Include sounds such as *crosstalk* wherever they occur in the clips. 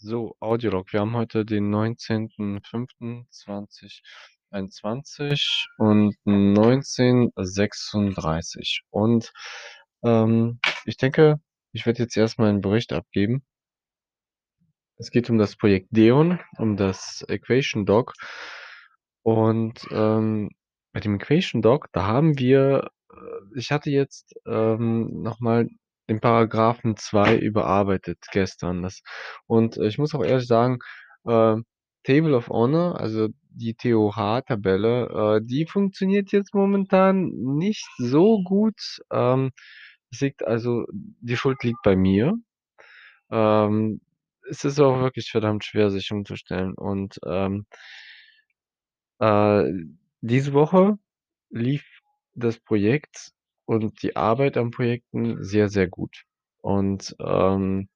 So, Audiolog. Wir haben heute den 19.05.2021 und 19:36 und, ähm, ich denke, ich werde jetzt erst mal 'n Bericht abgeben. Es geht um das Projekt Deon, um das Equation Dog. Und, ähm, bei dem Equation Dog, da haben wir äh, ich hatte jetzt, ähm, noch mal den Paragraphen 2 überarbeitet gestern. Das und ich muss auch ehrlich sagen, äh, Table of Honor, also die TOH-Tabelle, äh, die funktioniert jetzt momentan nicht so gut. Ähm, es liegt also die Schuld liegt bei mir. Ähm, es ist auch wirklich verdammt schwer, sich umzustellen und, ähm äh, diese Woche lief das Projekt und die Arbeit an Projekten sehr, sehr gut. Und, ähm,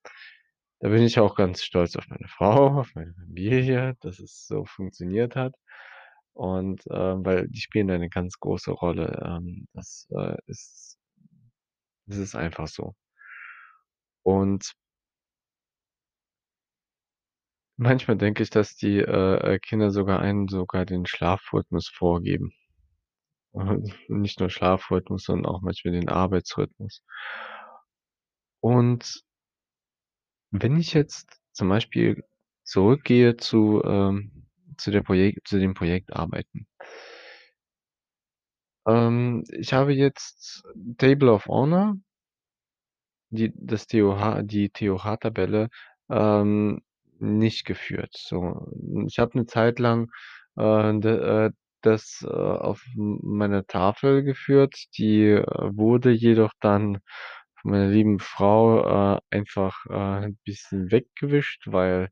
da bin ich auch ganz stolz auf meine *laughs* Frau, auf meine Familie, dass es so funktioniert hat. Und, ähm, weil die spielen eine ganz große Rolle. Ähm, das, äh, ist das ist einfach so. Und manchmal denke ich, dass die, äh, äh, Kinder sogar einen sogar den Schlafrhythmus vorgeben. *laughs* Nicht nur Schlafrhythmus, sondern auch manchmal den Arbeitsrhythmus. Und wenn ich jetzt zum Beispiel zurückgehe zu, ähm zu der Projekt zu den Projektarbeiten ähm, ich habe jetzt Table of Honor die das TOH die TOH-Tabelle, ähm, nicht geführt, so. Ich habe 'ne Zeit lang, äh, d äh, das, äh, auf m meiner Tafel geführt. Die, äh, wurde jedoch dann von meiner lieben Frau, äh, einfach, äh, 'n bisschen weggewischt, weil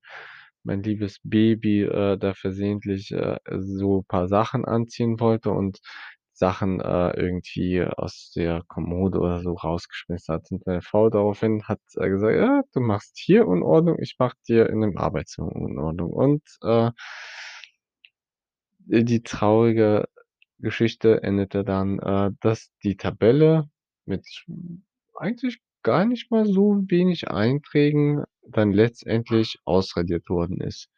mein liebes Baby, äh, da versehentlich, äh, so paar Sachen anziehen wollte und Sachen, äh, irgendwie aus der Kommode oder so rausgeschmissen hat. Und meine Frau daraufhin hat, äh, gesagt: „Ja, du machst hier Unordnung, ich mache dir in dem Arbeitszimmer Unordnung.“ Und, äh, die traurige Geschichte endete dann, äh, dass die Tabelle mit eigentlich gar nicht mal so wenig Einträgen dann letztendlich ausradiert worden ist.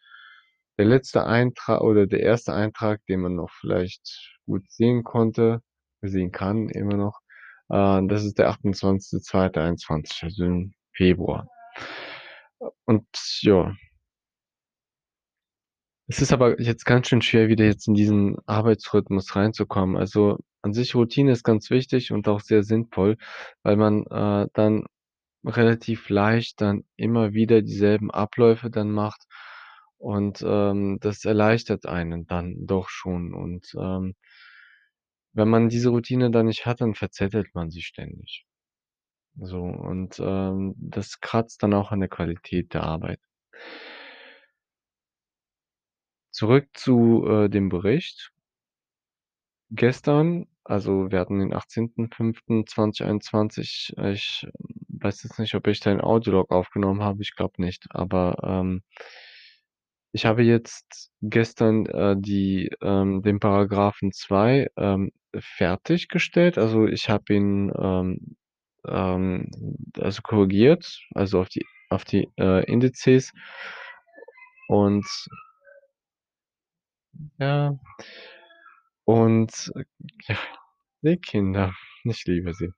Der letzte Eintra oder der 1. Eintrag, den man noch vielleicht gut sehen konnte sehen kann immer noch, äh, das ist der 28.02.21, also im Februar. Und ja es ist aber jetzt ganz schön schwer, wieder jetzt in diesen Arbeitsrhythmus reinzukommen. Also, an sich Routine ist ganz wichtig und auch sehr sinnvoll, weil man, äh, dann relativ leicht dann immer wieder dieselben Abläufe dann macht und, ähm, das erleichtert einen dann doch schon und, ähm wenn man diese Routine dann nicht hat, dann verzettelt man sich ständig. So und, ähm, das kratzt dann auch an der Qualität der Arbeit. Zurück zu, äh, dem Bericht. Gestern also, wir hatten den 18.05.2021. Ich weiß jetzt nicht, ob ich dein Audiolog aufgenommen habe, ich glaube nicht, aber, ähm ich habe jetzt gestern, äh, die ähm, den Paragraphen 2, ähm, fertiggestellt. Also, ich habe ihn, ähm ähm, also, korrigiert, also, auf die auf die, äh, Indizes und ja. Und ja, die Kinder, ich liebe sie.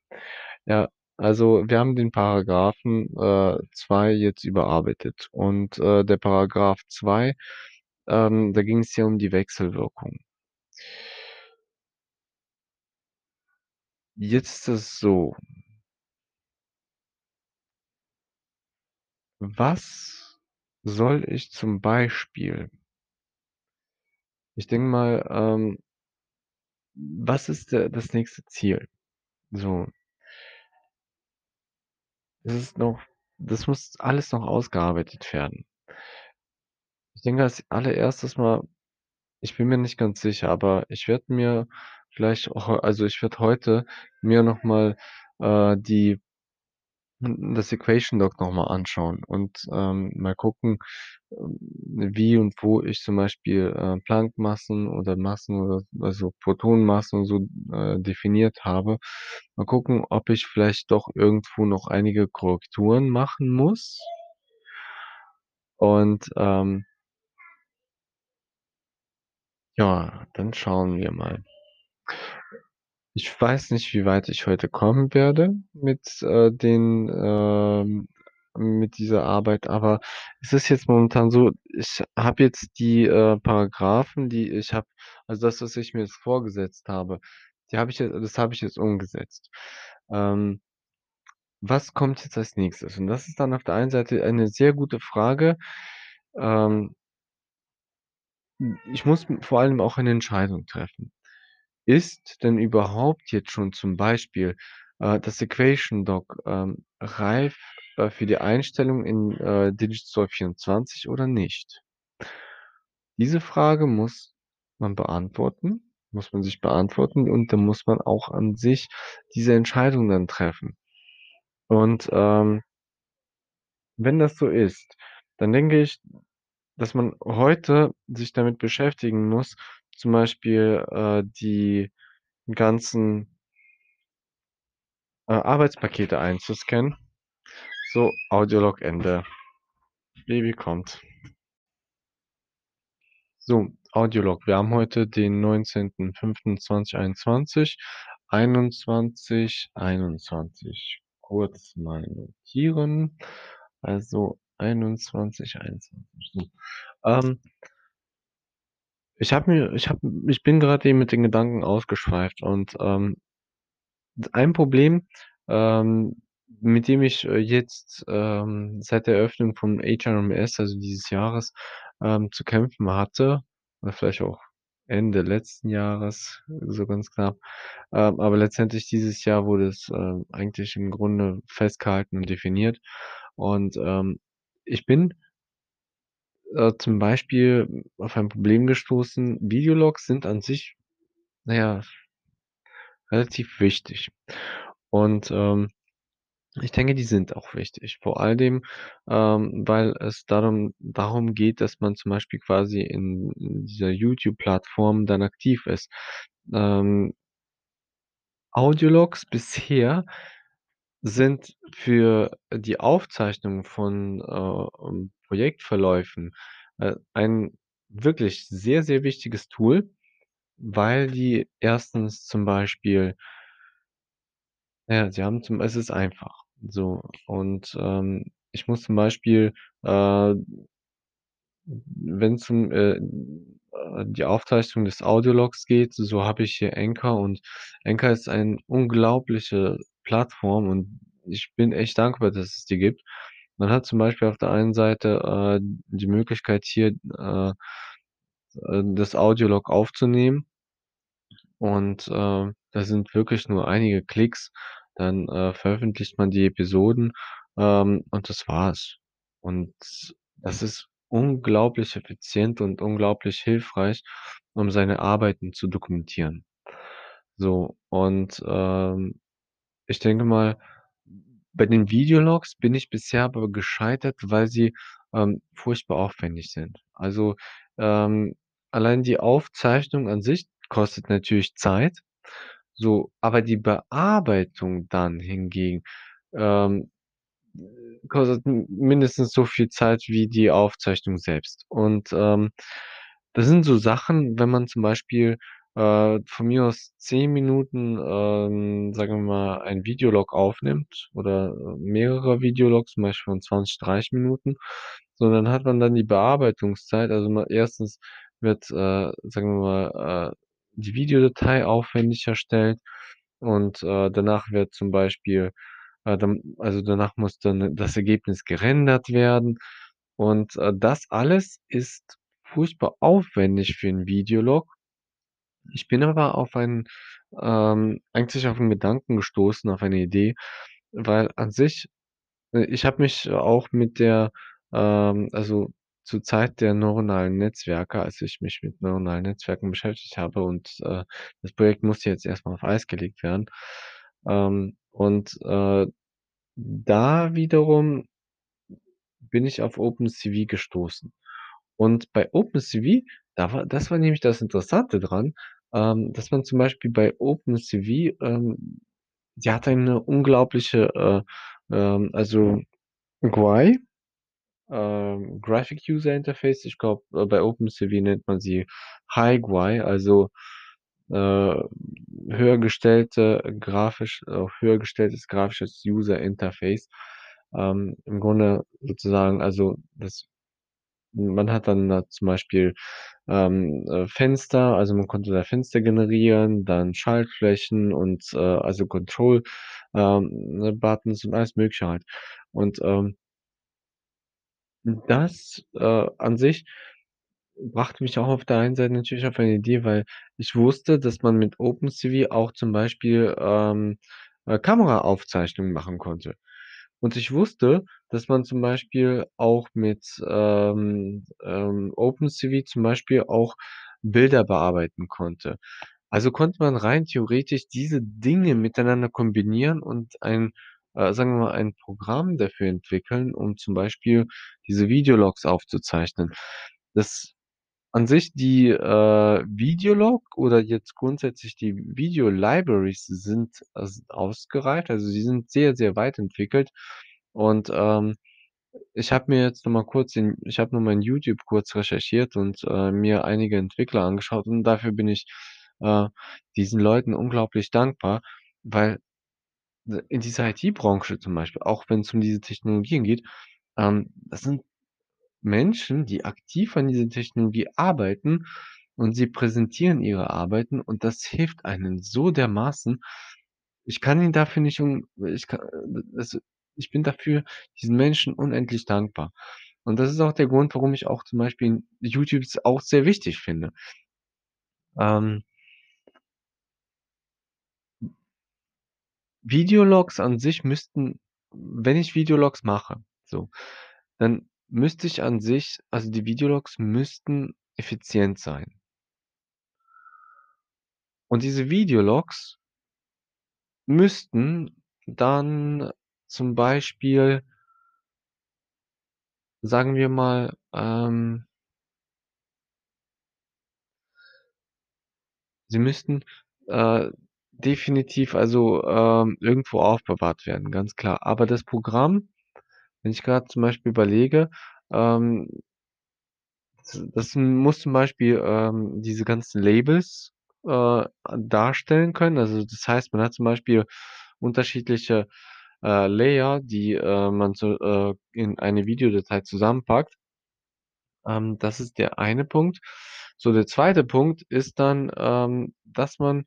Ja, also, wir haben den Paragraphen, äh, 2 jetzt überarbeitet und, äh, der Paragraph 2, ähm, da ging's ja um die Wechselwirkung. Jetzt ist es so was soll ich zum Beispiel ich denke mal, ähm was ist der das nächste Ziel? So es ist noch das muss alles noch ausgearbeitet werden. Ich denke als Allererstes mal ich bin mir nicht ganz sicher, aber ich werde mir vielleicht auch also, ich werde heute mir noch mal, äh, die das Equation Dog noch mal anschauen und, ähm, mal gucken, ähm, wie und wo ich zum Beispiel, äh, Planck-Massen oder Massen oder also, Protonenmassen so, äh, definiert habe. Mal gucken, ob ich vielleicht doch irgendwo noch einige Korrekturen machen muss. Und, ähm ja, dann schauen wir mal. Ich weiß nicht, wie weit ich heute kommen werde mit, äh, den ähm, mit dieser Arbeit, aber es ist jetzt momentan so, ich habe jetzt die, äh, Paragraphen, die ich habe also das, was ich mir jetzt vorgesetzt habe, die habe ich je das habe ich jetzt umgesetzt. Ähm, was kommt jetzt als Nächstes? Und das ist dann auf der einen Seite eine sehr gute Frage. Ähm hm, ich muss vor allem auch eine Entscheidung treffen. Ist denn überhaupt jetzt schon zum Beispiel, äh, das Equation Doc, ähm, reif, äh, für die Einstellung in, äh, Digital 24 oder nicht? Diese Frage muss man beantworten muss man sich beantworten und dann muss man auch an sich diese Entscheidung dann treffen. Und, ähm wenn das so ist, dann denke ich, dass man heute sich damit beschäftigen muss, zum Beispiel, äh, die ganzen äh, Arbeitspakete einzuscannen. So, Audiolog Ende. Baby kommt. So, Audiolog. Wir haben heute den 19.05.2021, 21:21. Kurz mal notieren. Also 21:21. So, ähm ich habe mir ich habe ich bin grad eben mit den Gedanken ausgeschweift und, ähm, ein Problem, ähm, mit dem ich, äh, jetzt, ähm, seit der Eröffnung von HRMS, also dieses Jahres, ähm, zu kämpfen hatte oder vielleicht auch Ende letzten Jahres, so ganz knapp. Ähm, aber letztendlich dieses Jahr wurde es, ähm, eigentlich im Grunde festgehalten und definiert. Und, ähm, ich bin äh, zum Beispiel auf ein Problem gestoßen. Videologs sind an sich, na ja relativ wichtig. Und, ähm, ich denke, die sind auch wichtig. Vor alledem, ähm, weil es darum darum geht, dass man zum Beispiel quasi in in dieser YouTube-Plattform dann aktiv ist. Ähm Audiologs bisher sind für die Aufzeichnung von, äh, ähm, Projektverläufen, äh, ein wirklich sehr, sehr wichtiges Tool, weil die 1. zum Beispiel ja, sie haben zum es ist einfach, so. Und, ähm, ich muss zum Beispiel, äh wenn's um, äh, äh, die Aufzeichnung des Audiologs geht, so habe ich hier Anchor und Anchor ist ein unglaubliche Plattform und ich bin echt dankbar, dass es die gibt. Man hat zum Beispiel auf der einen Seite, äh, die Möglichkeit hier, äh, äh, das Audiolog aufzunehmen und, äh, da sind wirklich nur einige Klicks, dann, äh, veröffentlicht man die Episoden, ähm, und das war's. Und das ist unglaublich effizient und unglaublich hilfreich, um seine Arbeiten zu dokumentieren. So, und, ähm, ich denke mal, bei den Videologs bin ich bisher aber gescheitert, weil sie, ähm, furchtbar aufwendig sind. Also, ähm, allein die Aufzeichnung an sich kostet natürlich Zeit, so, aber die Bearbeitung dann hingegen, ähm, kostet mindestens so viel Zeit wie die Aufzeichnung selbst. Und, ähm, das sind so Sachen, wenn man zum Beispiel, äh, von mir aus 10 Minuten, ähm, sagen wir mal, ein Videolog aufnimmt oder, äh, mehrere Videologs, zum Beispiel von 20, 30 Minuten, so, dann hat man dann die Bearbeitungszeit. Also mal 1. wird, äh, sagen wir mal, äh, die Videodatei aufwendig erstellt und, äh, danach wird zum Beispiel, äh, dann also danach muss dann das Ergebnis gerendert werden. Und, äh, das alles ist furchtbar aufwendig für 'n Videolog. Ich bin aber auf einen ähm, eigentlich auf 'n Gedanken gestoßen, auf eine Idee, weil an sich äh, ich habe mich auch mit der, ähm also zur Zeit der neuronalen Netzwerke, als ich mich mit neuronalen Netzwerken beschäftigt habe und, äh, das Projekt musste jetzt erst mal auf Eis gelegt werden. Ähm, und, äh, da wiederum bin ich auf OpenCV gestoßen. Und bei OpenCV, da war das war nämlich das Interessante dran, ähm, dass man zum Beispiel bei OpenCV, ähm die hat eine unglaubliche, äh, ähm, also GUI ähm, Graphic User Interface. Ich glaube, äh, bei OpenCV nennt man sie HiGUI, also, äh, höher gestellte grafisch äh, höher gestelltes grafisches User Interface. Ähm, im Grunde sozusagen also, das man hat dann da zum Beispiel, ähm, äh, Fenster, also, man konnte da Fenster generieren, dann Schaltflächen und, äh, also, Control, ähm, ne, Buttons und alles Mögliche halt. Und, ähm das, äh, an sich brachte mich auch auf der einen Seite natürlich auf eine Idee, weil ich wusste, dass man mit OpenCV auch zum Beispiel, ähm, äh, Kameraaufzeichnungen machen konnte. Und ich wusste, dass man zum Beispiel auch mit, ähm, ähm, OpenCV zum Beispiel auch Bilder bearbeiten konnte. Also, konnte man rein theoretisch diese Dinge miteinander kombinieren und ein äh, sagen wir mal, ein Programm dafür entwickeln, um zum Beispiel diese Videologs aufzuzeichnen. Das an sich die, äh, Videolog oder jetzt grundsätzlich die Video-Libraries sind äh, ausgereift. Also, sie sind sehr, sehr weit entwickelt. Und, ähm, ich habe mir jetzt noch mal kurz den ich habe noch mal in YouTube kurz recherchiert und, äh, mir einige Entwickler angeschaut und dafür bin ich, äh, diesen Leuten unglaublich dankbar, weil in dieser IT-Branche zum Beispiel, auch wenn's um diese Technologien geht, ähm, das sind Menschen, die aktiv an dieser Technologie arbeiten und sie präsentieren ihre Arbeiten und das hilft einem so dermaßen. Ich kann ihnen dafür nicht ich ka also, ich bin dafür diesen Menschen unendlich dankbar. Und das ist auch der Grund, warum ich auch zum Beispiel YouTube auch sehr wichtig finde. Ähm Videologs an sich müssten wenn ich Videologs mache, so, dann müsste ich an sich also, die Videologs müssten effizient sein. Und diese Videologs müssten dann zum Beispiel sagen wir mal, ähm sie müssten, äh, definitiv also, ähm, irgendwo aufbewahrt werden, ganz klar. Aber das Programm, wenn ich grad zum Beispiel überlege, ähm d das muss zum Beispiel, ähm, diese ganzen Labels, äh, darstellen können. Also, das heißt, man hat zum Beispiel unterschiedliche, äh, Layer, die, äh, man so, äh, in eine Videodatei zusammenpackt. Ähm, das ist der eine Punkt. So, der zweite Punkt ist dann, ähm, dass man,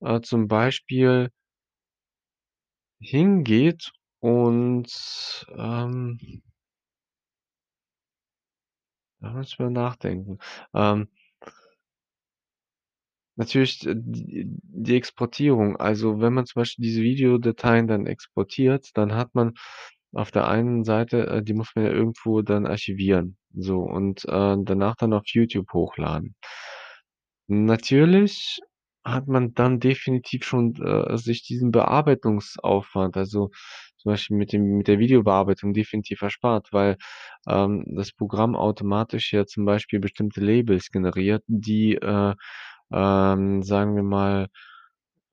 äh, zum Beispiel hingeht und, ähm da muss ich mal nachdenken. Ähm natürlich, äh, die Exportierung. Also, wenn man zum Beispiel diese Videodateien dann exportiert, dann hat man auf der einen Seite äh, die muss man ja irgendwo dann archivieren, so und, äh, danach dann auf YouTube hochladen. Natürlich hat man dann definitiv schon, äh, sich diesen Bearbeitungsaufwand, also, zum Beispiel mit dem mit der Videobearbeitung definitiv erspart, weil, ähm, das Programm automatisch ja zum Beispiel bestimmte Labels generiert, die, äh, ähm, sagen wir mal,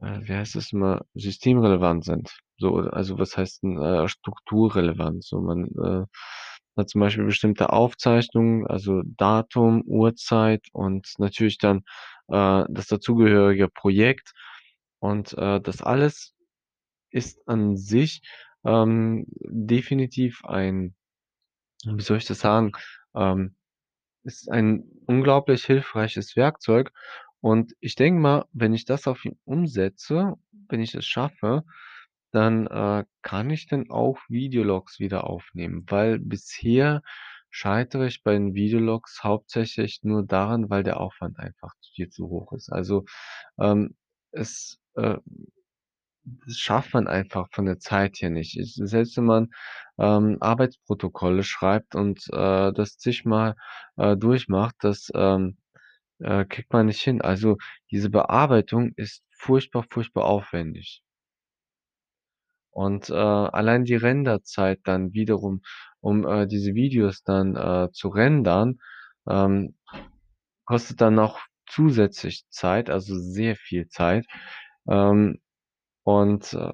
äh, wie heißt das immer, systemrelevant sind. So, also, was heißt 'n, äh, strukturrelevant? So, man, äh, hat zum Beispiel bestimmte Aufzeichnungen, also, Datum, Uhrzeit und natürlich dann, äh, das dazugehörige Projekt. Und, äh, das alles ist an sich, ähm, definitiv ein wie soll ich das sagen, ähm, ist ein unglaublich hilfreiches Werkzeug. Und ich denke mal, wenn ich das auf ihn umsetze, wenn ich es schaffe, dann, äh, kann ich dann auch Videologs wieder aufnehmen, weil bisher scheitere ich bei den Videologs hauptsächlich nur daran, weil der Aufwand einfach viel zu hoch ist. Also, ähm, es, äh das schafft man einfach von der Zeit her nicht. Ich selbst wenn man, ähm, Arbeitsprotokolle schreibt und, äh, das zigmal, äh, durchmacht, das, ähm, äh, kriegt man nicht hin. Also, diese Bearbeitung ist furchtbar, furchtbar aufwendig. Und, äh, allein die Renderzeit dann wiederum, um, äh, diese Videos dann, äh, zu rendern, ähm, kostet dann noch zusätzlich Zeit, also, sehr viel Zeit. Ähm, und, äh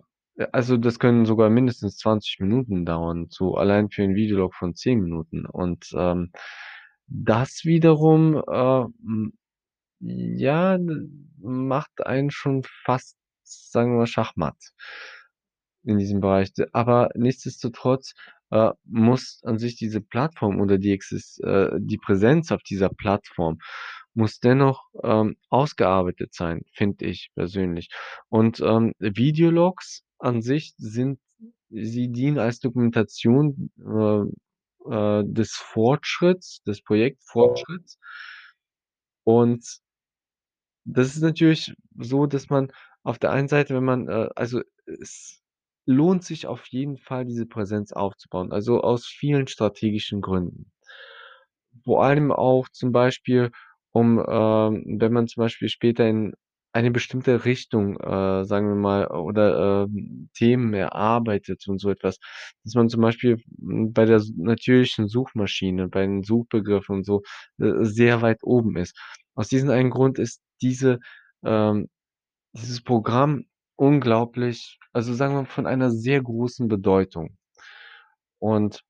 also, das können sogar mindestens 20 Minuten dauern, so allein für 'n Videolog von 10 Minuten. Und, ähm, das wiederum, äh, ja, macht einen schon fast, sagen wir mal, schachmatt in diesem Bereich. Aber nichtsdestotrotz, äh, muss an sich diese Plattform oder die Exis äh, die Präsenz auf dieser Plattform muss dennoch, ähm, ausgearbeitet sein, finde ich persönlich. Und, ähm, Videologs an sich sind sie dienen als Dokumentation, äh, äh, des Fortschritts, des Projektfortschritts. Und das ist natürlich so, dass man auf der einen Seite, wenn man, äh also, es lohnt sich auf jeden Fall, diese Präsenz aufzubauen, also, aus vielen strategischen Gründen. Vor allem auch zum Beispiel, um, ähm wenn man zum Beispiel später in eine bestimmte Richtung, äh, sagen wir mal oder, ähm, Themen erarbeitet und so etwas, dass man zum Beispiel, hm, bei der natürlichen Suchmaschine, bei den Suchbegriffen und so, äh, sehr weit oben ist. Aus diesem einen Grund ist diese ähm, dieses Programm unglaublich also, sagen wir mal, von einer sehr großen Bedeutung. Und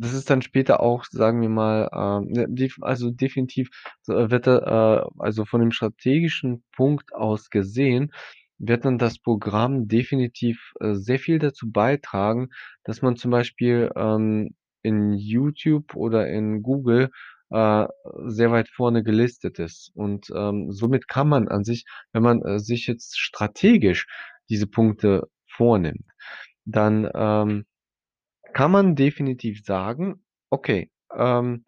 das ist dann später auch, sagen wir mal, ähm, also, definitiv, äh, wird da äh, also, von dem strategischen Punkt aus gesehen, wird dann das Programm definitiv, äh, sehr viel dazu beitragen, dass man zum Beispiel, ähm, in YouTube oder in Google, äh, sehr weit vorne gelistet ist. Und, ähm, somit kann man an sich, wenn man, äh, sich jetzt strategisch diese Punkte vornimmt, dann, ähm, kann man definitiv sagen: „Okay, ähm“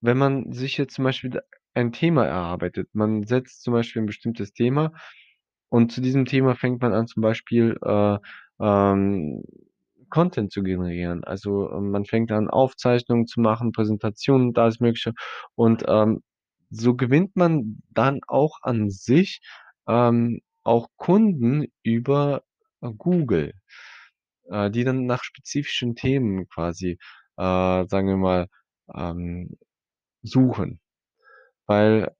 wenn man sich jetzt zum Beispiel ein Thema erarbeitet, man setzt zum Beispiel 'n bestimmtes Thema und zu diesem Thema fängt man an, zum Beispiel, äh, ähm, Content zu generieren. Also, ähm, man fängt an, Aufzeichnungen zu machen, Präsentationen und alles Mögliche. Und, ähm, so gewinnt man dann auch an sich, ähm, auch Kunden über, äh, Google, äh, die dann nach spezifischen Themen quasi, äh, sagen wir mal, ähm, suchen. Weil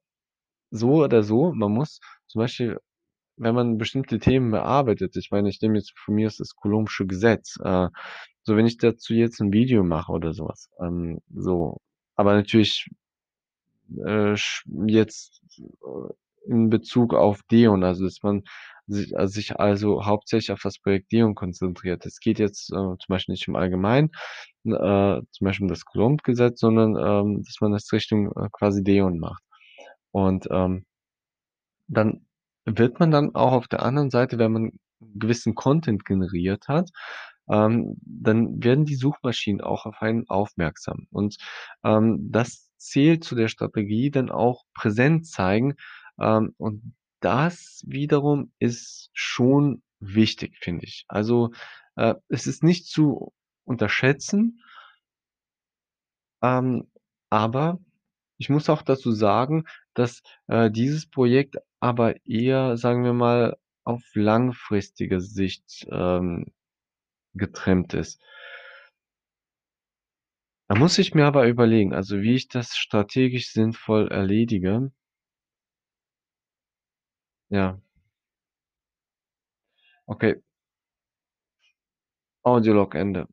so oder so, man muss zum Beispiel, wenn man bestimmte Themen bearbeitet ich meine, ich nehme jetzt von mir das Coulombsche Gesetz, äh, so, wenn ich dazu jetzt 'n Video mache oder so was, ähm, so, aber natürlich, äh, jetzt, äh, in Bezug auf Deon, also, dass man si sich also hauptsächlich auf das Projekt Deon konzentriert. Es geht jetzt, äh, zum Beispiel nicht im Allgemeinen, äh, zum Beispiel um das Coulomb-Gesetz, sondern, ähm, dass man das Richtung, äh, quasi Deon macht. Und, ähm dann wird man dann auch auf der anderen Seite, wenn man gewissen Content generiert hat, ähm, dann werden die Suchmaschinen auch auf einen aufmerksam. Und, ähm, das zählt zu der Strategie dann auch Präsenz zeigen, ähm, und das wiederum ist schon wichtig, finde ich. Also, äh, es ist nicht zu unterschätzen ähm, aber ich muss auch dazu sagen, dass, äh, dieses Projekt aber eher, sagen wir mal, auf langfristige Sicht, ähm, getrimmt ist. Da muss ich mir aber überlegen, also, wie ich das strategisch sinnvoll erledige. Ja. Okay. Audiolog Ende.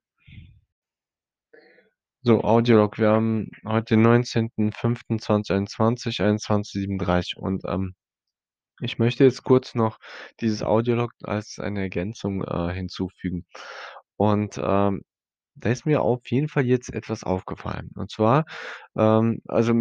So, Audiolog. Wir haben heute den 19.05.2021, 21:37 und, ähm, ich möchte jetzt kurz noch dieses Audiolog als eine Ergänzung, äh, hinzufügen. Und, ähm, da ist mir auf jeden Fall jetzt etwas aufgefallen. Und zwar, ähm, also,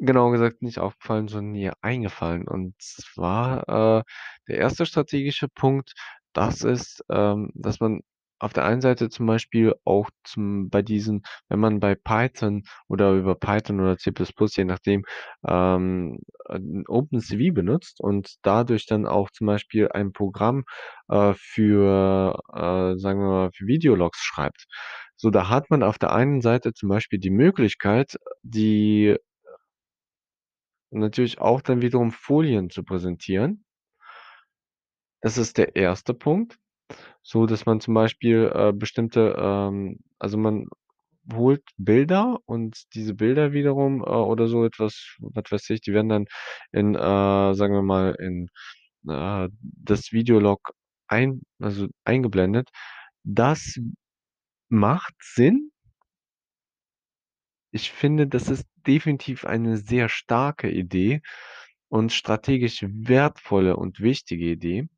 genauer gesagt nicht aufgefallen, sondern mir eingefallen. Und zwar, äh, der 1. strategische Punkt, das ist, ähm, dass man auf der einen Seite zum Beispiel auch zum bei diesen wenn man bei Python oder über Python oder C++, je nachdem, ähm, äh, OpenCV benutzt und dadurch dann auch zum Beispiel ein Programm, äh, für, äh, sagen wir mal, für Videologs schreibt. So, da hat man auf der einen Seite zum Beispiel die Möglichkeit, die, äh natürlich auch dann wiederum Folien zu präsentieren. Das ist der 1. Punkt, so dass man zum Beispiel, äh, bestimmte, ähm also, man holt Bilder und diese Bilder wiederum, äh, oder so etwas, was weiß ich, die werden dann in, äh, sagen wir mal, in äh, das Videolog ein also, eingeblendet. Das macht Sinn. Ich finde, das ist definitiv eine sehr starke Idee und strategisch wertvolle und wichtige Idee.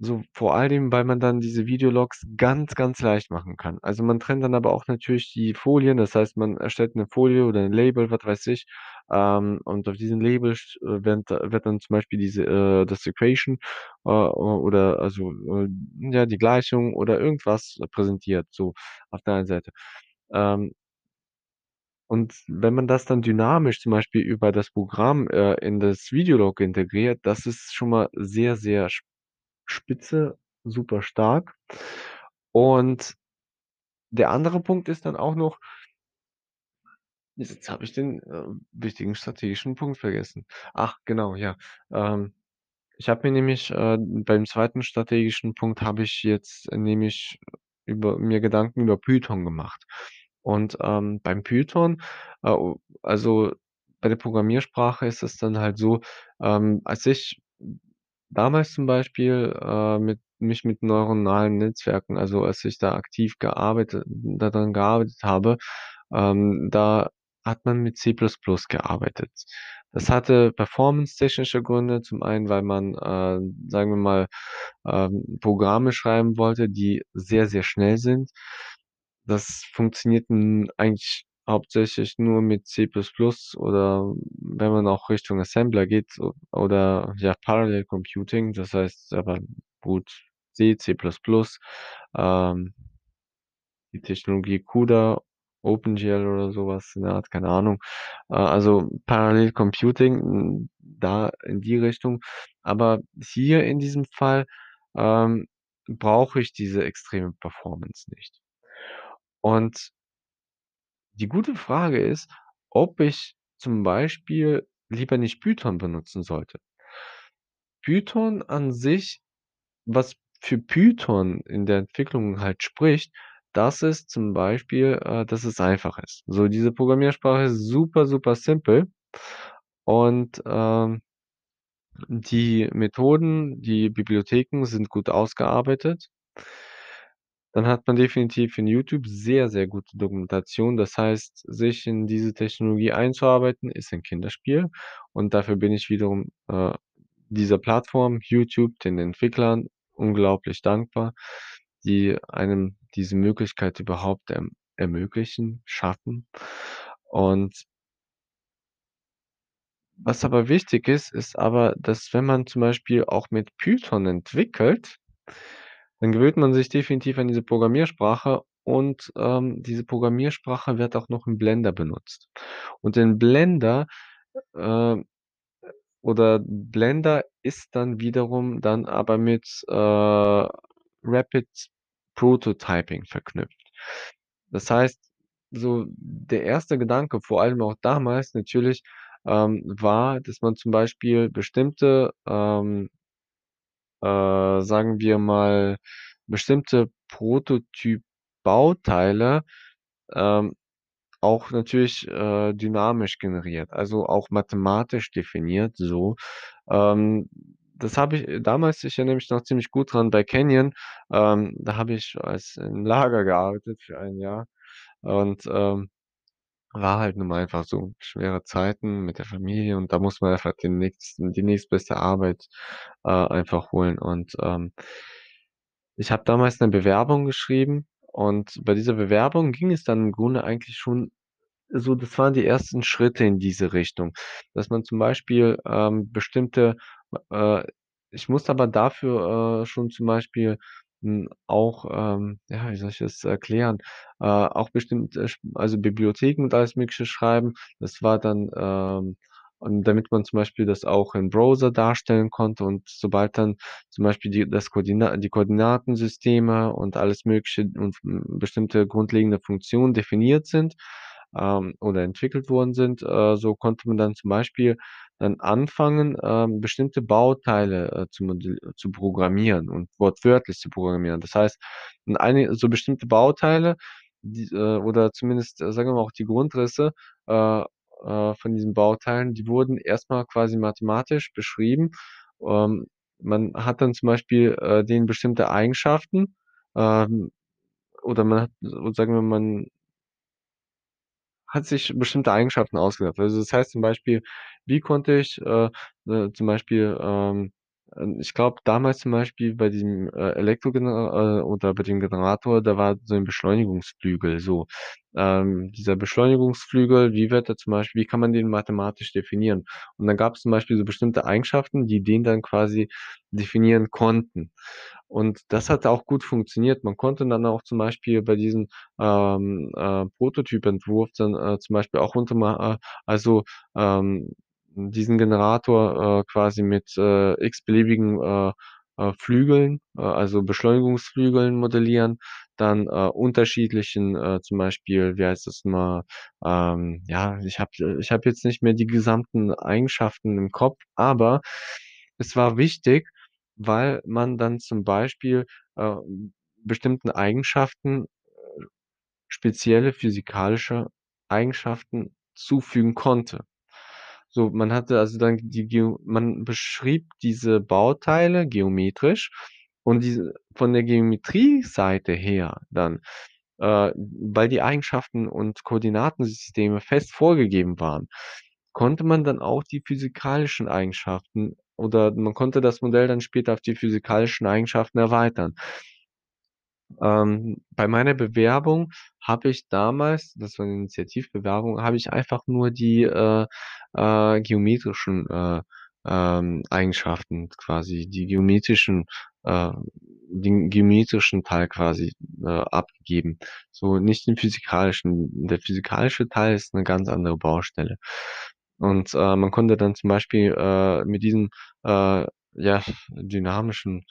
So, vor allem, weil man dann diese Videologs ganz, ganz leicht machen kann. Also, man trennt dann aber auch natürlich die Folien. Das heißt, man erstellt 'ne Folie oder 'n Label, was weiß ich, ähm, und auf diesen Label äh, da wird dann zum Beispiel diese äh, das Equation, äh, oder also, äh, ja, die Gleichung oder irgendwas präsentiert, so auf der einen Seite. Ähm und wenn man das dann dynamisch zum Beispiel über das Programm, äh, in das Videolog integriert, das ist schon mal sehr, sehr sp spitze, super stark. Und der andere Punkt ist dann auch noch jetzt habe ich den, äh, wichtigen strategischen Punkt vergessen. Ach, genau, ja. Ähm, ich habe mir nämlich, äh, beim 2. strategischen Punkt habe ich jetzt nämlich über mir Gedanken über Python gemacht. Und, ähm, beim Python, äh, also, bei der Programmiersprache ist es dann halt so, ähm, als ich damals zum Beispiel, äh, mit mich mit neuronalen Netzwerken also, als ich da aktiv gearbeitet da dran gearbeitet habe, ähm, da hat man mit C++ gearbeitet. Das hatte performance-technische Gründe. Zum einen, weil man, äh, sagen wir mal, ähm, Programme schreiben wollte, die sehr, sehr schnell sind. Das funktioniert, eigentlich hauptsächlich nur mit C++ oder wenn man auch Richtung Assembler geht oder, ja, Parallel Computing, das heißt aber gut C, C++, ähm die Technologie CUDA, OpenGL oder so was in der Art, keine Ahnung. Äh, also, Parallel Computing, da in die Richtung. Aber hier in diesem Fall, ähm, brauche ich diese extreme Performance nicht. Und die gute Frage ist, ob ich zum Beispiel lieber nicht Python benutzen sollte. Python an sich was für Python in der Entwicklung halt spricht, dass es zum Beispiel äh, dass es einfach ist. So, diese Programmiersprache ist super, super simpel und, ähm die Methoden, die Bibliotheken sind gut ausgearbeitet. Dann hat man definitiv in YouTube sehr, sehr gute Dokumentation. Das heißt, sich in diese Technologie einzuarbeiten, ist ein Kinderspiel. Und dafür bin ich wiederum, äh, dieser Plattform YouTube, den Entwicklern unglaublich dankbar, die einem diese Möglichkeit überhaupt erm ermöglichen, schaffen. Und was aber wichtig ist, ist aber, dass wenn man zum Beispiel auch mit Python entwickelt, dann gewöhnt man sich definitiv an diese Programmiersprache und, ähm, diese Programmiersprache wird auch noch in Blender benutzt. Und in Blender, äh oder Blender ist dann wiederum dann aber mit, äh, Rapid Prototyping verknüpft. Das heißt, so der erste Gedanke, vor allem auch damals natürlich, ähm, war, dass man zum Beispiel bestimmte, ähm äh, sagen wir mal, bestimmte Prototyp-Bauteile, ähm, auch natürlich, äh, dynamisch generiert, also, auch mathematisch definiert so. Ähm, das habe ich damals ich erinnere mich noch ziemlich gut dran bei Canyon, ähm, da habe ich als im Lager gearbeitet für 1 Jahr und, ähm, war halt nun mal einfach so schwere Zeiten mit der Familie und da muss man einfach den nächsten die nächstbeste Arbeit, äh, einfach holen und, ähm ich habe damals 'ne Bewerbung geschrieben und bei dieser Bewerbung ging es dann im Grunde eigentlich schon so das waren die ersten Schritte in diese Richtung, dass man zum Beispiel, ähm, bestimmte äh, ich musste aber dafür, äh, schon zum Beispiel, auch, ähm ja, wie soll ich das erklären? Äh, auch bestimmte sch also, Bibliotheken und alles Mögliche schreiben. Das war dann, ähm und damit man zum Beispiel das auch im Browser darstellen konnte und sobald dann zum Beispiel die das Koordina die Koordinatensysteme und alles Mögliche und, hm, bestimmte grundlegende Funktionen definiert sind, ähm, oder entwickelt worden sind, äh, so konnte man dann zum Beispiel dann anfangen, ähm, bestimmte Bauteile, äh, zu zu programmieren und wortwörtlich zu programmieren. Das heißt, eine so bestimmte Bauteile, die äh, oder zumindest, sagen wir mal, auch die Grundrisse, äh, äh, von diesen Bauteilen, die wurden erst mal quasi mathematisch beschrieben Ähm, man hat dann zum Beispiel, äh, denen bestimmte Eigenschaften, ähm, oder man hat sagen wir, man hat sich bestimmte Eigenschaften ausgedacht. Also, das heißt zum Beispiel, wie konnte ich, äh, äh, zum Beispiel, ähm, ähm, ich glaube damals zum Beispiel bei diesem, äh, Elektrogenera äh, oder bei dem Generator, da war so 'n Beschleunigungsflügel so. Ähm, dieser Beschleunigungsflügel, wie wird er zum Beispiel wie kann man den mathematisch definieren? Und dann gab's zum Beispiel so bestimmte Eigenschaften, die den dann quasi definieren konnten. Und das hat auch gut funktioniert. Man konnte dann auch zum Beispiel bei diesem, ähm, äh, Prototypentwurf dann, äh, zum Beispiel auch unter äh, also, ähm, diesen Generator, äh, quasi mit, äh, x-beliebigen, äh, äh, Flügeln, äh, also Beschleunigungsflügeln modellieren, dann, äh, unterschiedlichen, äh, zum Beispiel, wie heißt das mal, ähm, ja, ich habe äh, ich habe jetzt nicht mehr die gesamten Eigenschaften im Kopf, aber es war wichtig, weil man dann zum Beispiel, äh, bestimmten Eigenschaften, äh, spezielle physikalische Eigenschaften zufügen konnte. So, man hatte also dann die Geo man beschrieb diese Bauteile geometrisch und diese von der Geometrieseite her dann, äh, weil die Eigenschaften und Koordinatensysteme fest vorgegeben waren, konnte man dann auch die physikalischen Eigenschaften oder man konnte das Modell dann später auf die physikalischen Eigenschaften erweitern. Ähm, bei meiner Bewerbung habe ich damals das war 'ne Initiativbewerbung, habe ich einfach nur die, äh, äh, geometrischen, äh, ähm, Eigenschaften quasi die geometrischen äh, den geometrischen Teil quasi, äh, abgegeben, so nicht den physikalischen. Der physikalische Teil ist 'ne ganz andere Baustelle. Und, äh, man konnte dann zum Beispiel, äh, mit diesem, äh, ja, dynamischen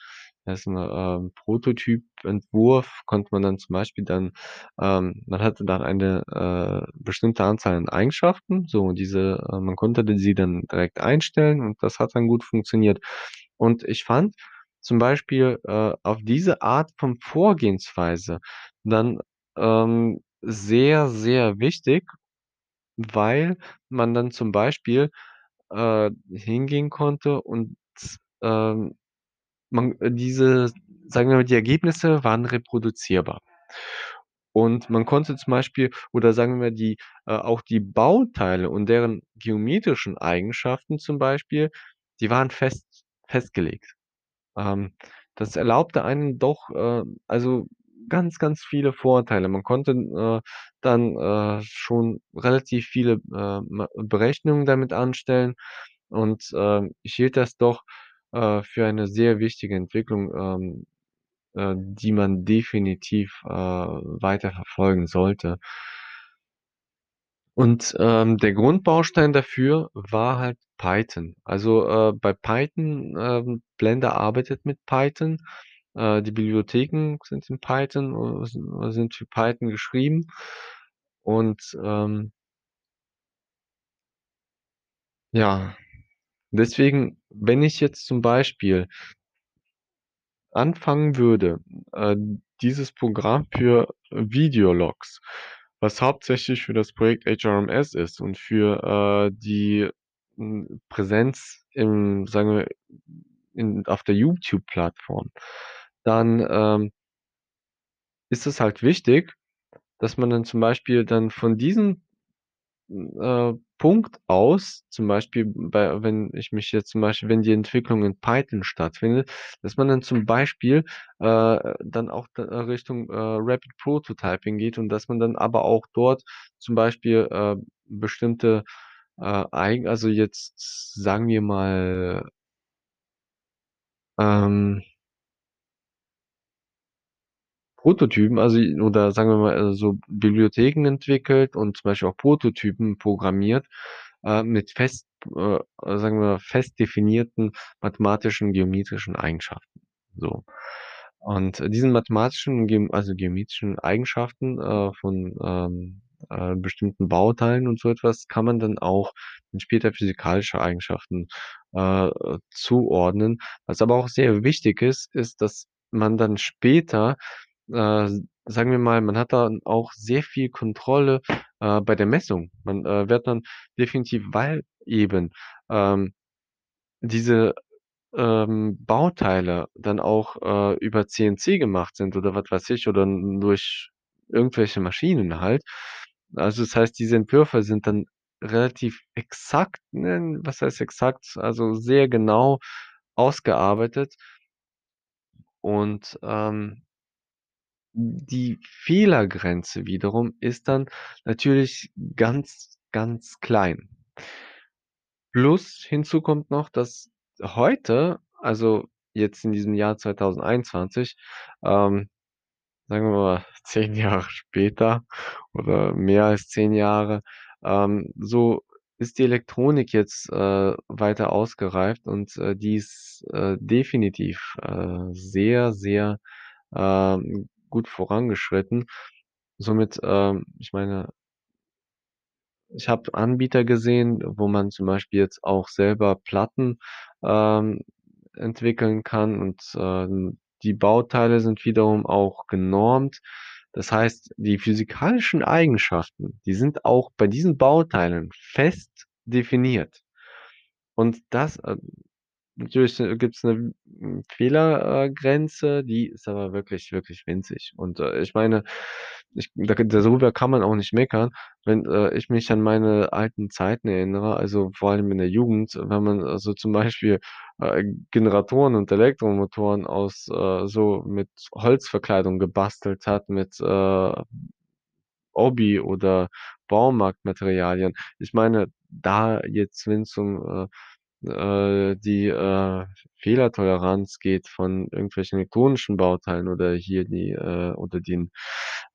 noch mal, ähm, Prototypentwurf konnte man dann zum Beispiel dann ähm, man hatte dann eine, äh, bestimmte Anzahl an Eigenschaften, so diese äh, man konnte sie dann direkt einstellen und das hat dann gut funktioniert. Und ich fand zum Beispiel, äh, auf diese Art von Vorgehensweise dann, ähm, sehr, sehr wichtig, weil man dann zum Beispiel, äh, hingehen konnte und, ähm, man diese sagen wir mal, die Ergebnisse waren reproduzierbar. Und man konnte zum Beispiel oder sagen wir, die äh, auch die Bauteile und deren geometrischen Eigenschaften zum Beispiel, die waren fest festgelegt. Ähm, das erlaubte einem doch, äh, also ganz, ganz viele Vorteile. Man konnte, äh, dann, äh, schon relativ viele, äh, Berechnungen damit anstellen und, ähm, ich hielt das doch, äh, für eine sehr wichtige Entwicklung, ähm, äh, die man definitiv, äh, weiter verfolgen sollte. Und, ähm, der Grundbaustein dafür war halt Python. Also, äh, bei Python, ähm Blender arbeitet mit Python. Äh, die Bibliotheken sind in Python äh, sin sind für Python geschrieben. Und, ähm ja, deswegen, wenn ich jetzt zum Beispiel anfangen würde, äh, dieses Programm für Videologs, was hauptsächlich für das Projekt HRMS ist und für, äh, die, hm, Präsenz im sagen wir, in auf der YouTube-Plattform, dann, ähm ist es halt wichtig, dass man dann zum Beispiel dann von diesem, äh, Punkt aus, zum Beispiel bei wenn ich mich jetzt zum Beispiel wenn die Entwicklung in Python stattfindet, dass man dann zum Beispiel, äh, dann auch da Richtung, äh, Rapid Prototyping geht und dass man dann aber auch dort zum Beispiel, äh, bestimmte, äh, Eigen also jetzt sagen wir mal ähm Prototypen, also oder sagen wir mal, äh, so Bibliotheken entwickelt und zum Beispiel auch Prototypen programmiert, äh, mit fest äh, sagen wir, fest definierten mathematischen, geometrischen Eigenschaften, so. Und diesen mathematischen, also geometrischen Eigenschaften, äh, von, ähm, äh, bestimmten Bauteilen und so etwas kann man dann auch später physikalische Eigenschaften, äh, zuordnen. Was aber auch sehr wichtig ist, ist, dass man dann später, äh, sagen wir mal, man hat dann auch sehr viel Kontrolle, äh, bei der Messung. Man, äh, wird dann definitiv weil eben, ähm, diese ähm, Bauteile dann auch, äh, über CNC gemacht sind oder was weiß ich oder durch irgendwelche Maschinen halt. Also, das heißt, diese Entwürfe sind dann relativ exakt, ne was heißt exakt, also sehr genau ausgearbeitet. Und, ähm die Fehlergrenze wiederum ist dann natürlich ganz, ganz klein. Plus hinzu kommt noch, dass heute, also jetzt in diesem Jahr 2021, ähm, sagen wir mal *laughs* 10 Jahre später oder mehr als 10 Jahre, ähm, so ist die Elektronik jetzt, äh, weiter ausgereift und, äh, die ist, äh, definitiv, äh, sehr, sehr, ähm, gut vorangeschritten. Somit, ähm, ich meine ich habe Anbieter gesehen, wo man zum Beispiel jetzt auch selber Platten, ähm, entwickeln kann und, ähm, die Bauteile sind wiederum auch genormt. Das heißt, die physikalischen Eigenschaften, die sind auch bei diesen Bauteilen fest definiert. Und das, äh natürlich, äh, gibt's 'ne, hm, Fehler äh, Grenze, die ist aber wirklich, wirklich winzig. Und, äh, ich meine, ich da darüber kann man auch nicht meckern. Wenn, äh, ich mich an meine alten Zeiten erinnere, also vor allem in der Jugend, wenn man, äh, so zum Beispiel, äh, Generatoren und Elektromotoren aus, äh so mit Holzverkleidung gebastelt hat, mit, äh, Hobby oder Baumarktmaterialien. Ich meine, da jetzt, wenn's um, äh, äh, die, äh, Fehlertoleranz geht von irgendwelchen elektronischen Bauteilen oder hier die, äh oder den,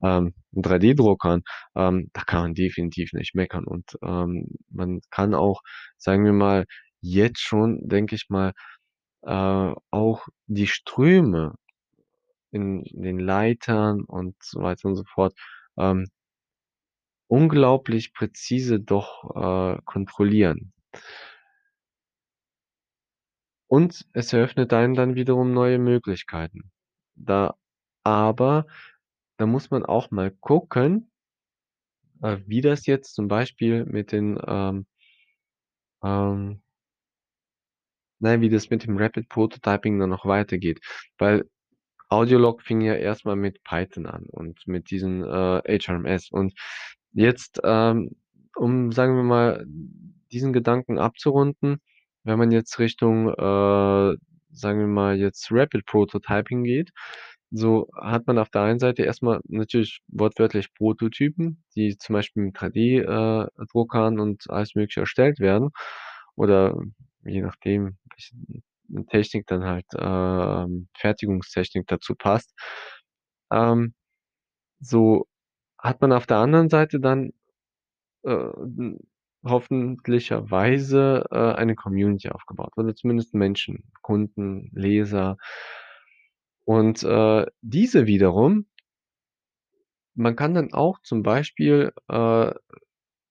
ähm, 3D-Druckern, ähm, da kann man definitiv nicht meckern. Und, ähm, man kann auch, sagen wir mal, jetzt schon, denke ich mal, äh, auch die Ströme in den Leitern und so weiter und so fort, ähm unglaublich präzise doch, äh, kontrollieren. Und es eröffnet einem dann wiederum neue Möglichkeiten. Da aber da muss man auch mal gucken äh, wie das jetzt zum Beispiel mit den, ähm ähm ja, wie das mit dem Rapid Prototyping dann noch weitergeht. Weil Audiolog fing ja erst mal mit Python an und mit diesen, äh, HRMS. Und jetzt, ähm, um, sagen wir mal, diesen Gedanken abzurunden, wenn man jetzt Richtung, äh, sagen wir mal, jetzt Rapid Prototyping geht, so hat man auf der einen Seite erst mal natürlich wortwörtlich Prototypen, die zum Beispiel mit 3D äh, und alles Mögliche erstellt werden oder je nachdem, welche Technik dann halt, ähm Fertigungstechnik dazu passt. Ähm, so hat man auf der anderen Seite dann, äh, hoffentlicherweise, äh, eine Community aufgebaut oder zumindest Menschen, Kunden, Leser. Und, äh, diese wiederum man kann dann auch zum Beispiel, äh,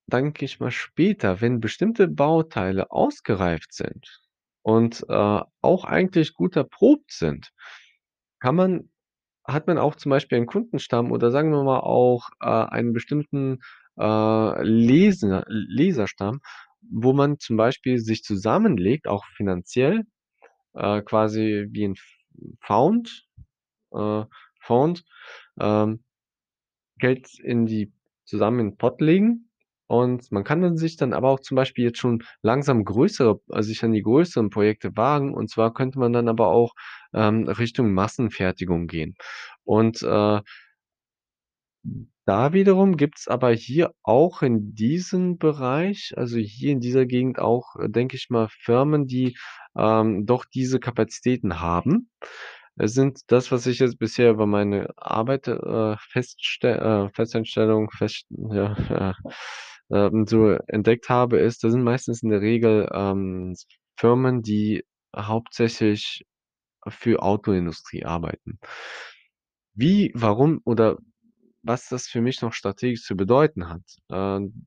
denke ich mal später, wenn bestimmte Bauteile ausgereift sind und, äh, auch eigentlich gut erprobt sind, kann man hat man auch zum Beispiel einen Kundenstamm oder sagen wir mal auch, äh, einen bestimmten, äh, Leser Leserstamm, wo man zum Beispiel sich zusammenlegt, auch finanziell, äh, quasi wie 'n F Found äh, Fonds, ähm, Geld in die zusammen in 'n Pot legen und man kann dann sich dann aber auch zum Beispiel jetzt schon langsam größere äh, sich an die größeren Projekte wagen. Und zwar könnte man dann aber auch, ähm, Richtung Massenfertigung gehen. Und, äh da wiederum gibt's aber hier auch in diesem Bereich, also hier in dieser Gegend auch, äh, denke ich mal, Firmen, die, ähm, doch diese Kapazitäten haben. Es sind das, was ich jetzt bisher über meine Arbeit, äh, feststell äh, Festanstellung fest ja, *laughs* äh, ähm, so entdeckt habe, ist, das sind meistens in der Regel, ähm, Firmen, die hauptsächlich für Autoindustrie arbeiten. Wie, warum oder was das für mich noch strategisch zu bedeuten hat, ähm,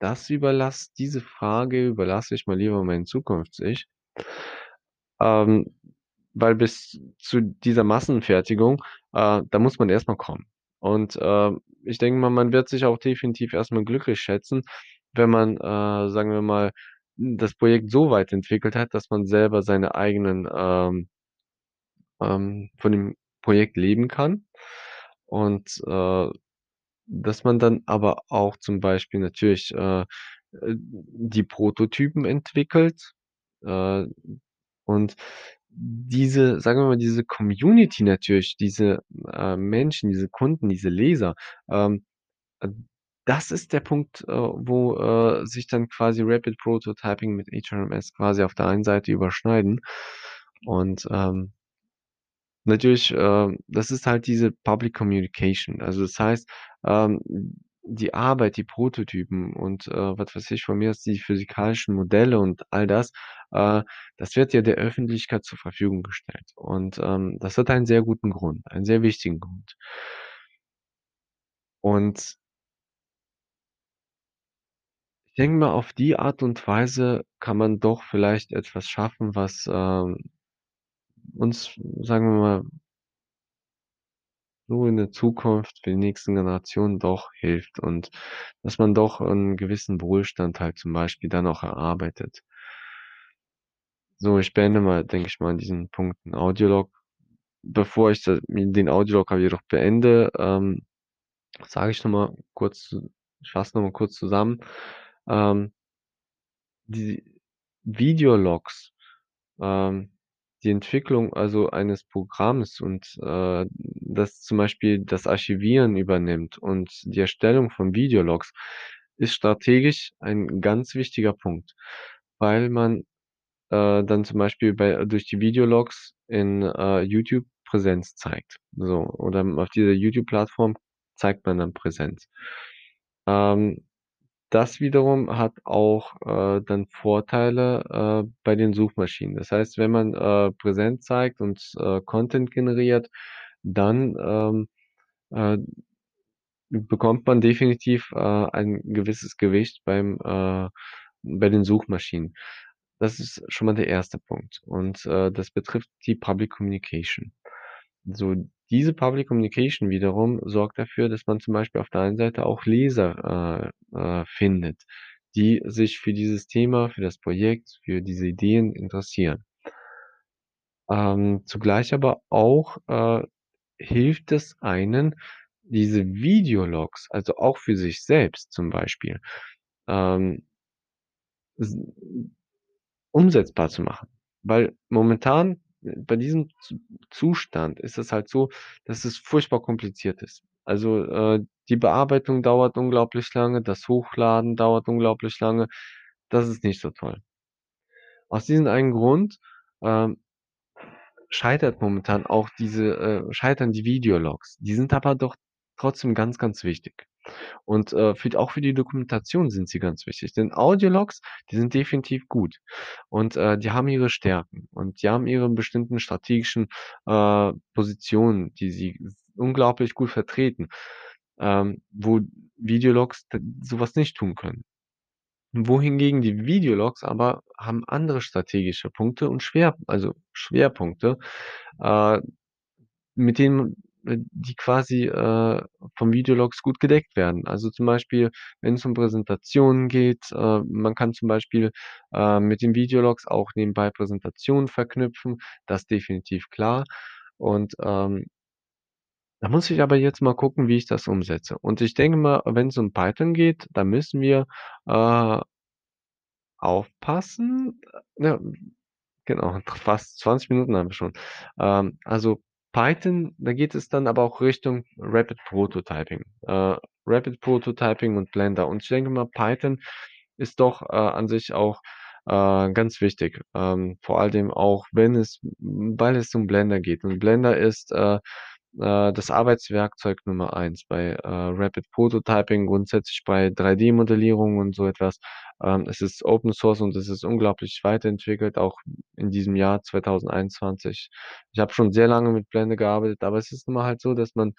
das überlasse diese Frage überlasse ich mal lieber meinem Zukunfts-Ich. Ähm, weil bis zu dieser Massenfertigung, äh, da muss man erst mal kommen. Und, äh, ich denke mal, man wird sich auch definitiv erst mal glücklich schätzen, wenn man, äh, sagen wir mal das Projekt so weit entwickelt hat, dass man selber seine eigenen, ähm ähm, von dem Projekt leben kann und, äh, dass man dann aber auch zum Beispiel natürlich, äh, äh, die Prototypen entwickelt, äh, und diese sagen wir mal, diese Community natürlich, diese, äh, Menschen, diese Kunden, diese Leser, ähm, äh, das ist der Punkt, äh, wo, äh, sich dann quasi Rapid Prototyping mit HRMS quasi auf der einen Seite überschneiden. Und, ähm natürlich, ähm, das ist halt diese Public Communication. Also, das heißt, ähm, die Arbeit, die Prototypen und, äh, was weiß ich, von mir die physikalischen Modelle und all das, äh, das wird ja der Öffentlichkeit zur Verfügung gestellt. Und, ähm, das hat einen sehr guten Grund, einen sehr wichtigen Grund. Und ich denke mal, auf die Art und Weise kann man doch vielleicht etwas schaffen, was, ähm, uns, sagen wir mal so in der Zukunft für die nächsten Generationen doch hilft und dass man doch 'n gewissen Wohlstand halt zum Beispiel dann auch erarbeitet. So, ich beende mal, denke ich mal, an diesen Punkten Audiolog. Bevor ich den Audiolog aber jedoch beende, ähm, sage ich noch mal kurz ich fasse noch mal kurz zusammen. Ähm die Videologs, ähm, die Entwicklung also eines Programms und, äh, das zum Beispiel das Archivieren übernimmt und die Erstellung von Videologs ist strategisch ein ganz wichtiger Punkt, weil man, äh, dann zum Beispiel bei durch die Videologs in, äh, YouTube Präsenz zeigt, so. Oder auf dieser YouTube-Plattform zeigt man dann Präsenz. Ähm, das wiederum hat auch, äh, dann Vorteile, äh, bei den Suchmaschinen. Das heißt, wenn man, äh, Präsenz zeigt und, äh, Content generiert, dann, ähm, äh, bekommt man definitiv, äh, ein gewisses Gewicht beim, äh bei den Suchmaschinen. Das ist schon mal der 1. Punkt und, äh, das betrifft die Public Communication. So, diese Public Communication wiederum sorgt dafür, dass man zum Beispiel auf der einen Seite auch Leser, äh, äh, findet, die sich für dieses Thema, für das Projekt, für diese Ideen interessieren. Ähm, zugleich aber auch, äh, hilft es einen, diese Videologs, also auch für sich selbst zum Beispiel, ähm umsetzbar zu machen. Weil momentan bei diesem Zu Zustand ist es halt so, dass es furchtbar kompliziert ist. Also, äh, die Bearbeitung dauert unglaublich lange, das Hochladen dauert unglaublich lange. Das ist nicht so toll. Aus diesem einen Grund, ähm scheitert momentan auch diese äh, scheitern die Videologs. Die sind aber doch trotzdem ganz, ganz wichtig. Und, äh, für auch für die Dokumentation sind sie ganz wichtig, denn Audiologs, die sind definitiv gut und, äh, die haben ihre Stärken und die haben ihre bestimmten strategischen, äh, Positionen, die sie unglaublich gut vertreten, ähm, wo Videologs d so was nicht tun können. Wohingegen die Videologs aber haben andere strategische Punkte und Schwer also Schwerpunkte, äh, mit denen die quasi, äh, vom Videologs gut gedeckt werden. Also, zum Beispiel, wenn's um Präsentationen geht, äh, man kann zum Beispiel, äh, mit den Videologs auch nebenbei Präsentationen verknüpfen, das definitiv klar. Und, ähm da muss ich aber jetzt mal gucken, wie ich das umsetze. Und ich denke mal, wenn's um Python geht, da müssen wir, äh aufpassen. Ja, genau, *laughs* fast 20 Minuten haben wir schon. Ähm, also Python, da geht es dann aber auch Richtung Rapid Prototyping. Äh, Rapid Prototyping und Blender. Und ich denke mal, Python ist doch, äh, an sich auch, äh, ganz wichtig. Ähm, vor allem auch, wenn es weil es um Blender geht. Und Blender ist, äh, das Arbeitswerkzeug Nummer 1 bei, äh, Rapid Prototyping, grundsätzlich bei 3D-Modellierung und so etwas. Ähm, es ist Open Source und es ist unglaublich weiterentwickelt, auch in diesem Jahr 2021. Ich habe schon sehr lange mit Blender gearbeitet, aber es ist nun mal halt so, dass man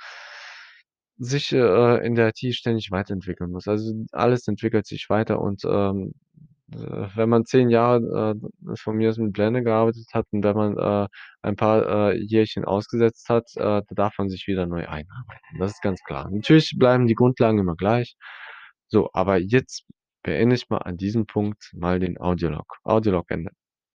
sich, äh, in der IT ständig weiterentwickeln muss. Also, alles entwickelt sich weiter und, ähm, äh, wenn man 10 Jahre, äh, von mir aus mit Blender gearbeitet hat und wenn man, äh, ein paar, äh, Jährchen ausgesetzt hat, äh, da darf man sich wieder neu einarbeiten. Das ist ganz klar. Natürlich bleiben die Grundlagen immer gleich. So, aber jetzt beende ich mal an diesem Punkt mal den Audiolog. Audiolog Ende.